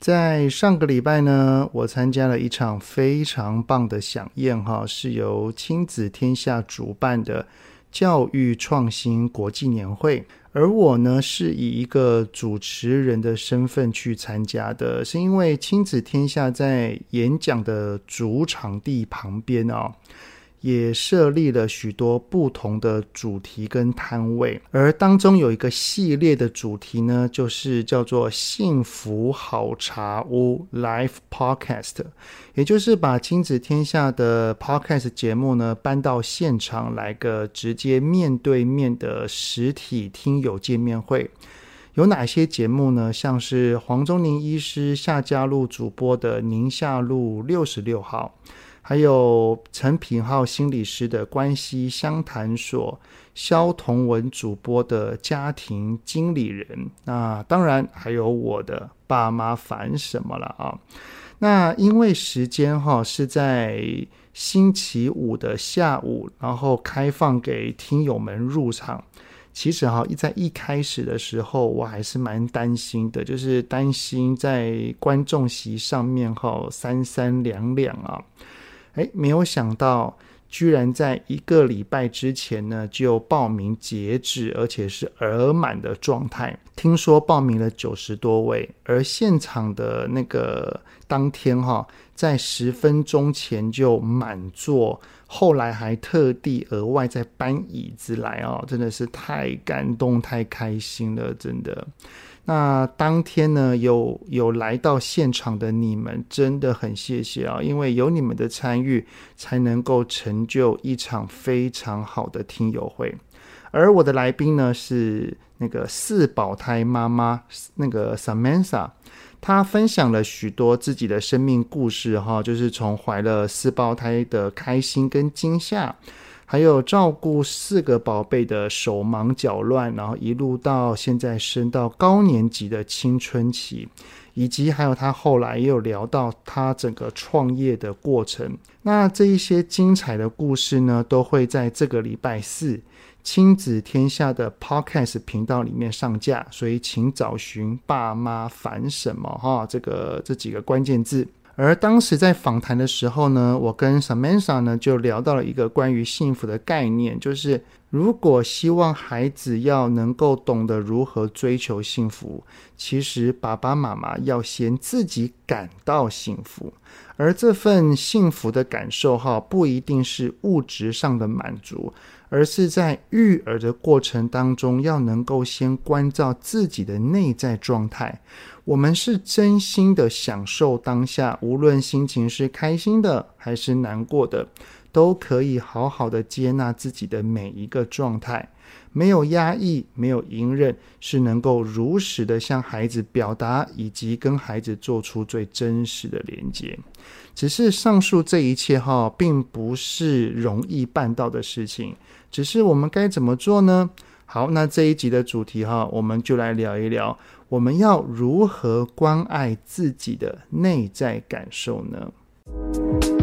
在上个礼拜呢，我参加了一场非常棒的饗宴，哈，是由亲子天下主办的教育创新国际年会，而我呢是以一个主持人的身份去参加的，是因为亲子天下在演讲的主场地旁边啊。也设立了许多不同的主题跟摊位，而当中有一个系列的主题呢，就是叫做“幸福好茶屋 Live Podcast”，也就是把亲子天下的 Podcast 节目呢搬到现场来个直接面对面的实体听友见面会。有哪些节目呢？像是黄宗宁医师夏嘉璐主播的宁夏路六十六号。还有陈品浩心理师的关系相谈所，萧同文主播的家庭经理人，那当然还有我的爸妈烦什么了啊？那因为时间哈是在星期五的下午，然后开放给听友们入场。其实哈，一在一开始的时候，我还是蛮担心的，就是担心在观众席上面哈三三两两啊。哎，没有想到，居然在一个礼拜之前呢就报名截止，而且是额满的状态。听说报名了九十多位，而现场的那个当天哈，在十分钟前就满座，后来还特地额外再搬椅子来哦，真的是太感动、太开心了，真的。那当天呢，有有来到现场的你们，真的很谢谢啊！因为有你们的参与，才能够成就一场非常好的听友会。而我的来宾呢，是那个四宝胎妈妈，那个 Samantha，她分享了许多自己的生命故事，哈，就是从怀了四胞胎的开心跟惊吓。还有照顾四个宝贝的手忙脚乱，然后一路到现在升到高年级的青春期，以及还有他后来也有聊到他整个创业的过程。那这一些精彩的故事呢，都会在这个礼拜四亲子天下的 Podcast 频道里面上架，所以请找寻“爸妈烦什么”哈，这个这几个关键字。而当时在访谈的时候呢，我跟 Samantha 呢就聊到了一个关于幸福的概念，就是如果希望孩子要能够懂得如何追求幸福，其实爸爸妈妈要先自己感到幸福，而这份幸福的感受哈，不一定是物质上的满足，而是在育儿的过程当中，要能够先关照自己的内在状态。我们是真心的享受当下，无论心情是开心的还是难过的，都可以好好的接纳自己的每一个状态，没有压抑，没有隐忍，是能够如实的向孩子表达，以及跟孩子做出最真实的连接。只是上述这一切哈，并不是容易办到的事情，只是我们该怎么做呢？好，那这一集的主题哈，我们就来聊一聊。我们要如何关爱自己的内在感受呢？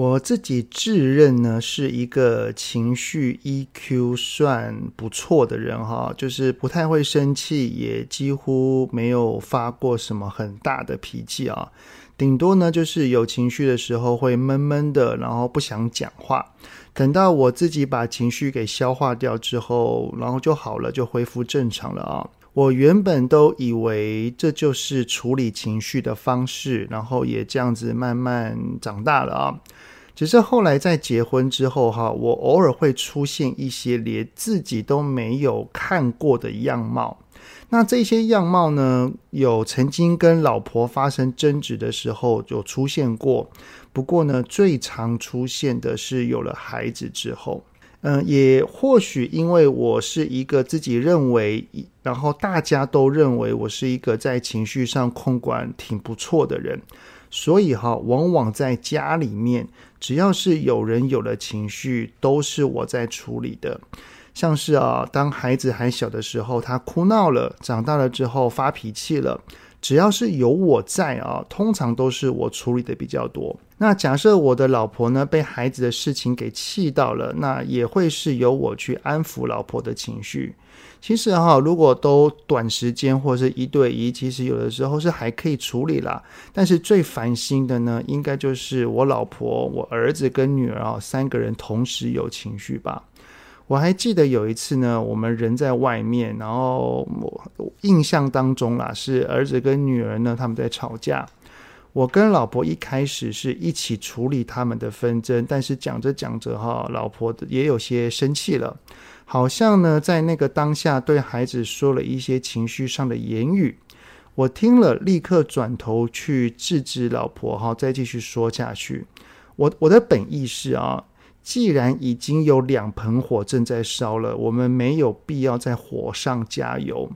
我自己自认呢是一个情绪 EQ 算不错的人哈，就是不太会生气，也几乎没有发过什么很大的脾气啊。顶多呢就是有情绪的时候会闷闷的，然后不想讲话。等到我自己把情绪给消化掉之后，然后就好了，就恢复正常了啊。我原本都以为这就是处理情绪的方式，然后也这样子慢慢长大了啊。只是后来在结婚之后，哈，我偶尔会出现一些连自己都没有看过的样貌。那这些样貌呢，有曾经跟老婆发生争执的时候有出现过。不过呢，最常出现的是有了孩子之后。嗯，也或许因为我是一个自己认为，然后大家都认为我是一个在情绪上控管挺不错的人，所以哈，往往在家里面，只要是有人有了情绪，都是我在处理的。像是啊，当孩子还小的时候，他哭闹了；长大了之后发脾气了。只要是有我在啊，通常都是我处理的比较多。那假设我的老婆呢，被孩子的事情给气到了，那也会是由我去安抚老婆的情绪。其实哈，如果都短时间或是一对一，其实有的时候是还可以处理啦。但是最烦心的呢，应该就是我老婆、我儿子跟女儿啊，三个人同时有情绪吧。我还记得有一次呢，我们人在外面，然后我印象当中啦，是儿子跟女儿呢，他们在吵架。我跟老婆一开始是一起处理他们的纷争，但是讲着讲着哈，老婆也有些生气了，好像呢在那个当下对孩子说了一些情绪上的言语。我听了，立刻转头去制止老婆哈，再继续说下去。我我的本意是啊。既然已经有两盆火正在烧了，我们没有必要在火上加油。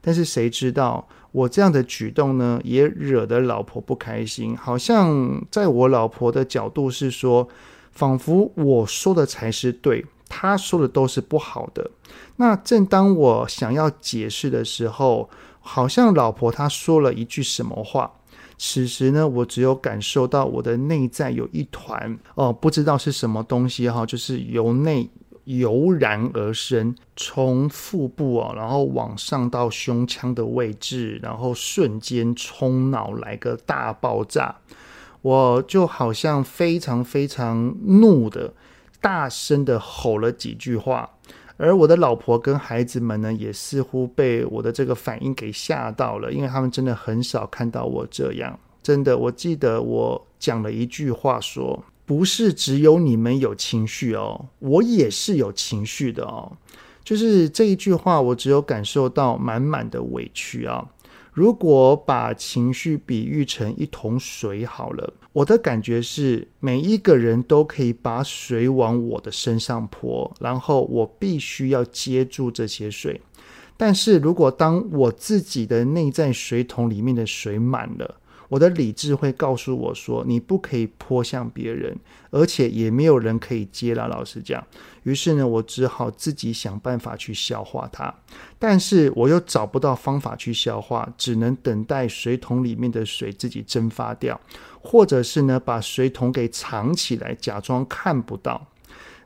但是谁知道我这样的举动呢，也惹得老婆不开心。好像在我老婆的角度是说，仿佛我说的才是对，她说的都是不好的。那正当我想要解释的时候，好像老婆她说了一句什么话。此时呢，我只有感受到我的内在有一团哦，不知道是什么东西哈，就是由内油然而生，从腹部啊，然后往上到胸腔的位置，然后瞬间冲脑来个大爆炸，我就好像非常非常怒的，大声的吼了几句话。而我的老婆跟孩子们呢，也似乎被我的这个反应给吓到了，因为他们真的很少看到我这样。真的，我记得我讲了一句话说：“不是只有你们有情绪哦，我也是有情绪的哦。”就是这一句话，我只有感受到满满的委屈啊。如果把情绪比喻成一桶水好了，我的感觉是每一个人都可以把水往我的身上泼，然后我必须要接住这些水。但是如果当我自己的内在水桶里面的水满了，我的理智会告诉我说：“你不可以泼向别人，而且也没有人可以接了。”老实讲，于是呢，我只好自己想办法去消化它。但是我又找不到方法去消化，只能等待水桶里面的水自己蒸发掉，或者是呢，把水桶给藏起来，假装看不到。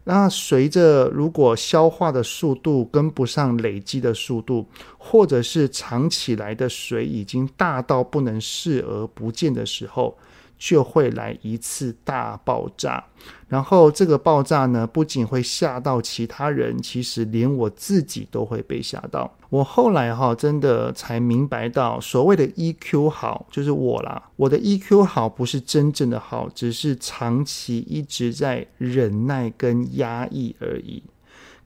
那随着如果消化的速度跟不上累积的速度，或者是藏起来的水已经大到不能视而不见的时候，就会来一次大爆炸，然后这个爆炸呢，不仅会吓到其他人，其实连我自己都会被吓到。我后来哈，真的才明白到，所谓的 EQ 好，就是我啦。我的 EQ 好不是真正的好，只是长期一直在忍耐跟压抑而已。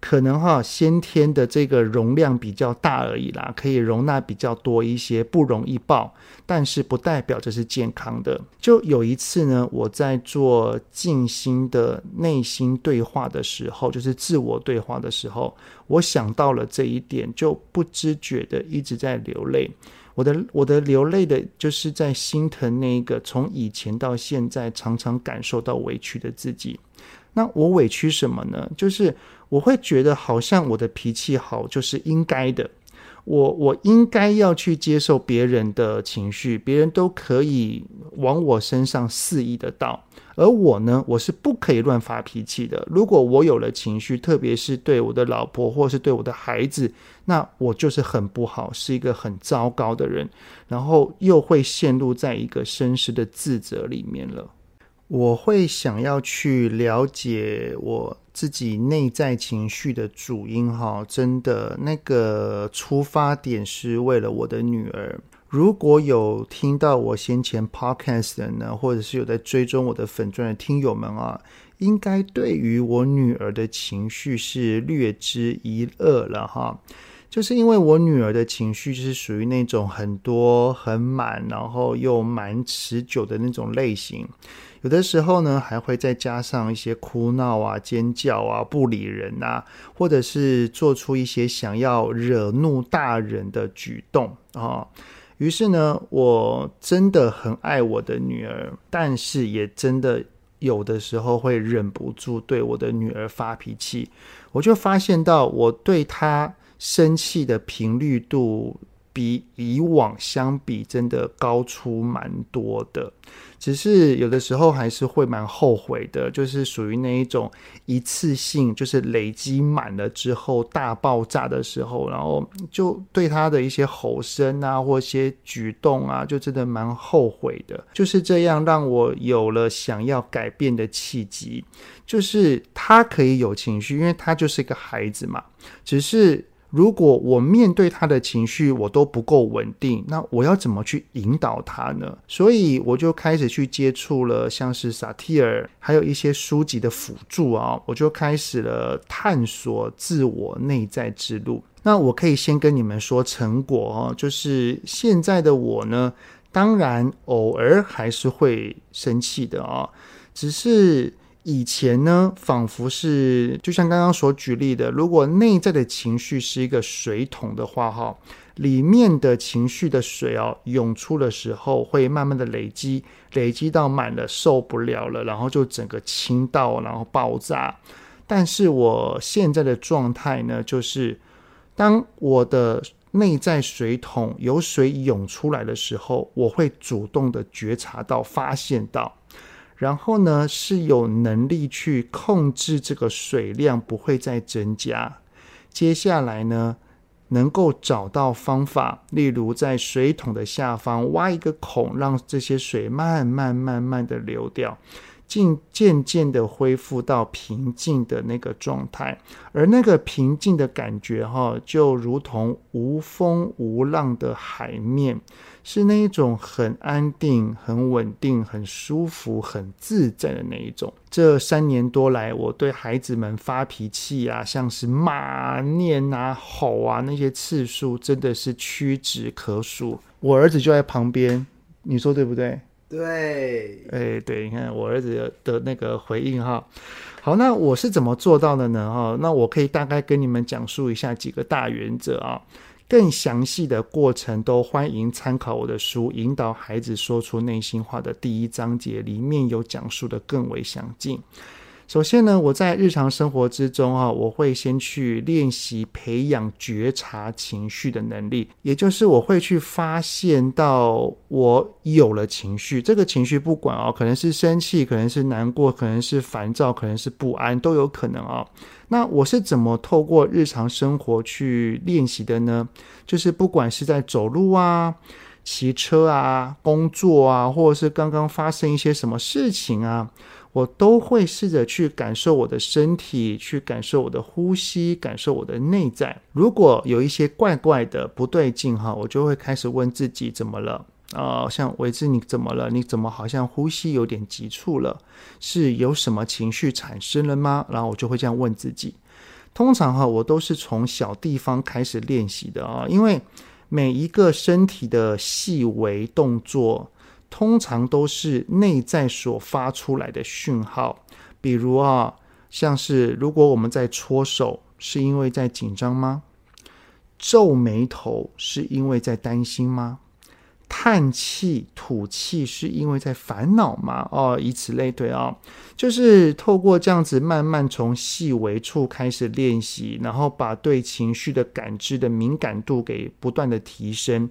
可能哈，先天的这个容量比较大而已啦，可以容纳比较多一些，不容易爆，但是不代表这是健康的。就有一次呢，我在做静心的内心对话的时候，就是自我对话的时候，我想到了这一点，就不知觉的一直在流泪。我的我的流泪的，就是在心疼那个从以前到现在常常感受到委屈的自己。那我委屈什么呢？就是我会觉得好像我的脾气好就是应该的，我我应该要去接受别人的情绪，别人都可以往我身上肆意的倒，而我呢，我是不可以乱发脾气的。如果我有了情绪，特别是对我的老婆或是对我的孩子，那我就是很不好，是一个很糟糕的人，然后又会陷入在一个深深的自责里面了。我会想要去了解我自己内在情绪的主因，哈，真的那个出发点是为了我的女儿。如果有听到我先前 podcast 的呢，或者是有在追踪我的粉钻的听友们啊，应该对于我女儿的情绪是略知一二了，哈。就是因为我女儿的情绪就是属于那种很多很满，然后又蛮持久的那种类型。有的时候呢，还会再加上一些哭闹啊、尖叫啊、不理人啊，或者是做出一些想要惹怒大人的举动啊。于是呢，我真的很爱我的女儿，但是也真的有的时候会忍不住对我的女儿发脾气。我就发现到，我对她生气的频率度。比以往相比，真的高出蛮多的。只是有的时候还是会蛮后悔的，就是属于那一种一次性，就是累积满了之后大爆炸的时候，然后就对他的一些吼声啊，或一些举动啊，就真的蛮后悔的。就是这样让我有了想要改变的契机。就是他可以有情绪，因为他就是一个孩子嘛。只是。如果我面对他的情绪我都不够稳定，那我要怎么去引导他呢？所以我就开始去接触了像是萨提尔，还有一些书籍的辅助啊，我就开始了探索自我内在之路。那我可以先跟你们说成果哦，就是现在的我呢，当然偶尔还是会生气的啊，只是。以前呢，仿佛是就像刚刚所举例的，如果内在的情绪是一个水桶的话，哈，里面的情绪的水哦，涌出的时候会慢慢的累积，累积到满了受不了了，然后就整个倾倒，然后爆炸。但是我现在的状态呢，就是当我的内在水桶有水涌出来的时候，我会主动的觉察到、发现到。然后呢，是有能力去控制这个水量不会再增加。接下来呢，能够找到方法，例如在水桶的下方挖一个孔，让这些水慢慢慢慢的流掉。渐渐渐的恢复到平静的那个状态，而那个平静的感觉，哈，就如同无风无浪的海面，是那一种很安定、很稳定、很舒服、很自在的那一种。这三年多来，我对孩子们发脾气啊，像是骂、念啊、吼啊，那些次数真的是屈指可数。我儿子就在旁边，你说对不对？对，哎，对，你看我儿子的那个回应哈，好，那我是怎么做到的呢？哈，那我可以大概跟你们讲述一下几个大原则啊，更详细的过程都欢迎参考我的书《引导孩子说出内心话》的第一章节，里面有讲述的更为详尽。首先呢，我在日常生活之中啊，我会先去练习培养觉察情绪的能力，也就是我会去发现到我有了情绪，这个情绪不管啊，可能是生气，可能是难过，可能是烦躁，可能是不安，都有可能啊。那我是怎么透过日常生活去练习的呢？就是不管是在走路啊、骑车啊、工作啊，或者是刚刚发生一些什么事情啊。我都会试着去感受我的身体，去感受我的呼吸，感受我的内在。如果有一些怪怪的不对劲哈，我就会开始问自己怎么了啊、呃？像维志，你怎么了？你怎么好像呼吸有点急促了？是有什么情绪产生了吗？然后我就会这样问自己。通常哈，我都是从小地方开始练习的啊，因为每一个身体的细微动作。通常都是内在所发出来的讯号，比如啊，像是如果我们在搓手，是因为在紧张吗？皱眉头是因为在担心吗？叹气、吐气是因为在烦恼吗？哦，以此类推啊，就是透过这样子慢慢从细微处开始练习，然后把对情绪的感知的敏感度给不断的提升。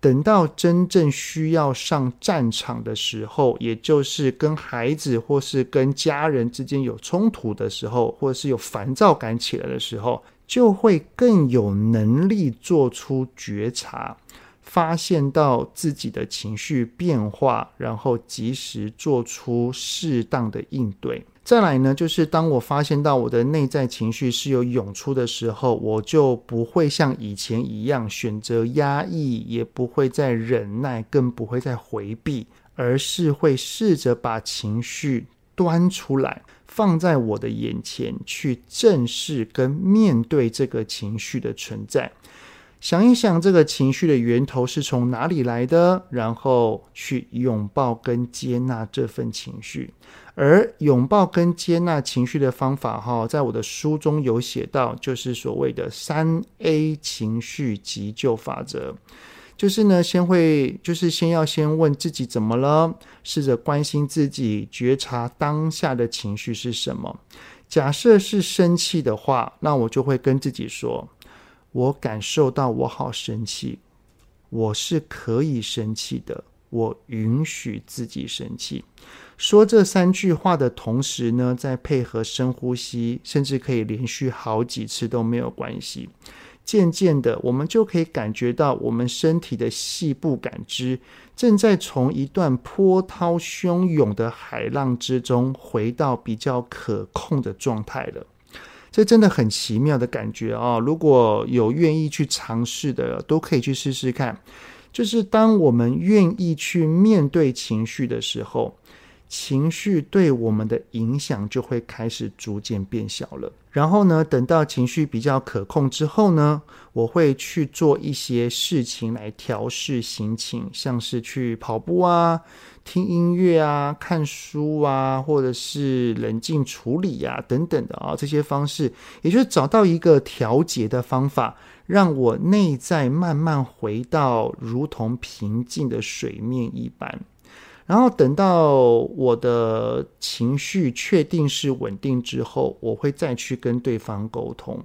等到真正需要上战场的时候，也就是跟孩子或是跟家人之间有冲突的时候，或者是有烦躁感起来的时候，就会更有能力做出觉察，发现到自己的情绪变化，然后及时做出适当的应对。再来呢，就是当我发现到我的内在情绪是有涌出的时候，我就不会像以前一样选择压抑，也不会再忍耐，更不会再回避，而是会试着把情绪端出来，放在我的眼前，去正视跟面对这个情绪的存在。想一想这个情绪的源头是从哪里来的，然后去拥抱跟接纳这份情绪。而拥抱跟接纳情绪的方法，哈，在我的书中有写到，就是所谓的三 A 情绪急救法则。就是呢，先会，就是先要先问自己怎么了，试着关心自己，觉察当下的情绪是什么。假设是生气的话，那我就会跟自己说：我感受到我好生气，我是可以生气的，我允许自己生气。说这三句话的同时呢，再配合深呼吸，甚至可以连续好几次都没有关系。渐渐的，我们就可以感觉到我们身体的细部感知正在从一段波涛汹涌的海浪之中回到比较可控的状态了。这真的很奇妙的感觉啊！如果有愿意去尝试的，都可以去试试看。就是当我们愿意去面对情绪的时候。情绪对我们的影响就会开始逐渐变小了。然后呢，等到情绪比较可控之后呢，我会去做一些事情来调试心情，像是去跑步啊、听音乐啊、看书啊，或者是冷静处理呀、等等的啊，这些方式，也就是找到一个调节的方法，让我内在慢慢回到如同平静的水面一般。然后等到我的情绪确定是稳定之后，我会再去跟对方沟通。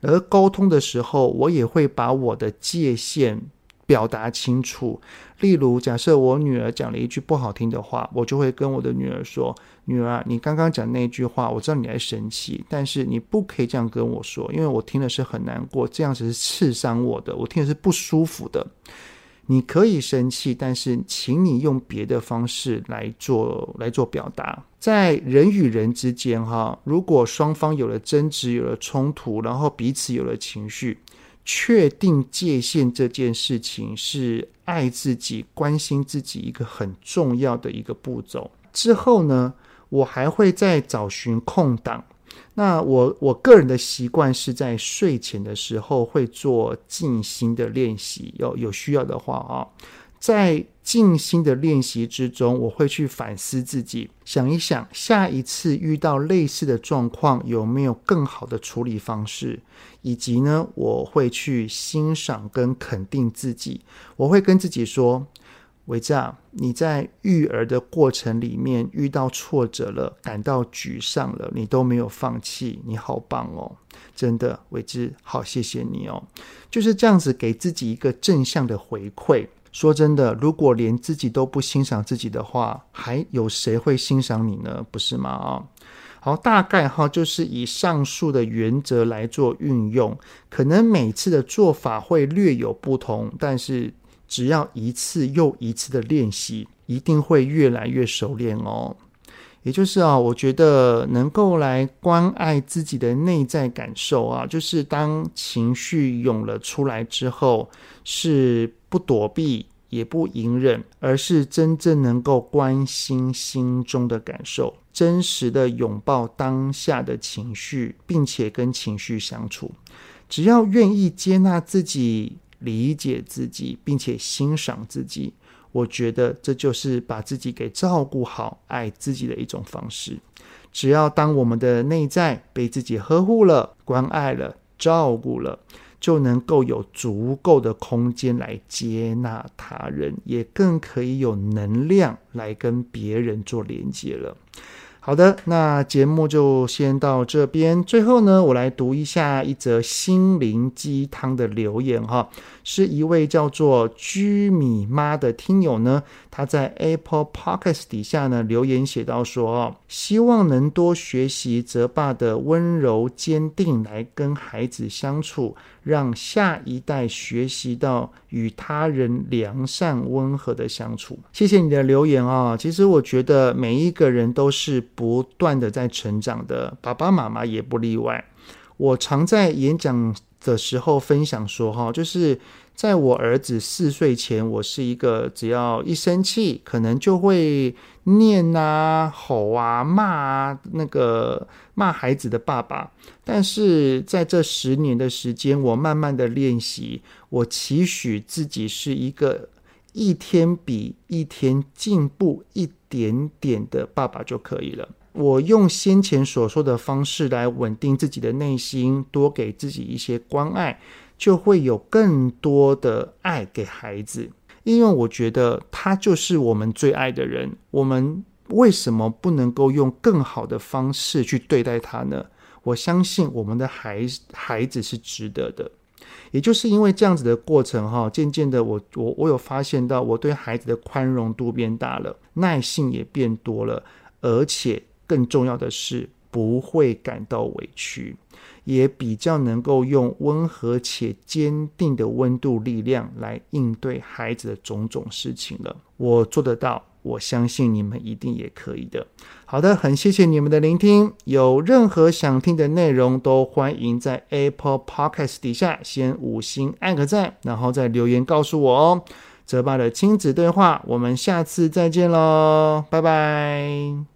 而沟通的时候，我也会把我的界限表达清楚。例如，假设我女儿讲了一句不好听的话，我就会跟我的女儿说：“女儿，你刚刚讲那句话，我知道你在生气，但是你不可以这样跟我说，因为我听的是很难过，这样子是刺伤我的，我听的是不舒服的。”你可以生气，但是请你用别的方式来做来做表达。在人与人之间，哈，如果双方有了争执、有了冲突，然后彼此有了情绪，确定界限这件事情是爱自己、关心自己一个很重要的一个步骤。之后呢，我还会再找寻空档。那我我个人的习惯是在睡前的时候会做静心的练习，有有需要的话啊，在静心的练习之中，我会去反思自己，想一想下一次遇到类似的状况有没有更好的处理方式，以及呢，我会去欣赏跟肯定自己，我会跟自己说。伟志啊，你在育儿的过程里面遇到挫折了，感到沮丧了，你都没有放弃，你好棒哦！真的，伟志，好谢谢你哦！就是这样子给自己一个正向的回馈。说真的，如果连自己都不欣赏自己的话，还有谁会欣赏你呢？不是吗？啊，好，大概哈，就是以上述的原则来做运用，可能每次的做法会略有不同，但是。只要一次又一次的练习，一定会越来越熟练哦。也就是啊，我觉得能够来关爱自己的内在感受啊，就是当情绪涌了出来之后，是不躲避也不隐忍，而是真正能够关心心中的感受，真实的拥抱当下的情绪，并且跟情绪相处。只要愿意接纳自己。理解自己，并且欣赏自己，我觉得这就是把自己给照顾好、爱自己的一种方式。只要当我们的内在被自己呵护了、关爱了、照顾了，就能够有足够的空间来接纳他人，也更可以有能量来跟别人做连接了。好的，那节目就先到这边。最后呢，我来读一下一则心灵鸡汤的留言哈，是一位叫做居米妈的听友呢，他在 Apple Podcast 底下呢留言写到说哦，希望能多学习泽爸的温柔坚定来跟孩子相处。让下一代学习到与他人良善温和的相处。谢谢你的留言啊！其实我觉得每一个人都是不断的在成长的，爸爸妈妈也不例外。我常在演讲的时候分享说，哈，就是在我儿子四岁前，我是一个只要一生气，可能就会念啊、吼啊、骂啊，那个骂孩子的爸爸。但是在这十年的时间，我慢慢的练习，我期许自己是一个一天比一天进步一点点的爸爸就可以了。我用先前所说的方式来稳定自己的内心，多给自己一些关爱。就会有更多的爱给孩子，因为我觉得他就是我们最爱的人。我们为什么不能够用更好的方式去对待他呢？我相信我们的孩孩子是值得的。也就是因为这样子的过程，哈，渐渐的我，我我有发现到，我对孩子的宽容度变大了，耐性也变多了，而且更重要的是，不会感到委屈。也比较能够用温和且坚定的温度力量来应对孩子的种种事情了。我做得到，我相信你们一定也可以的。好的，很谢谢你们的聆听。有任何想听的内容，都欢迎在 Apple Podcast 底下先五星按个赞，然后再留言告诉我哦。泽爸的亲子对话，我们下次再见喽，拜拜。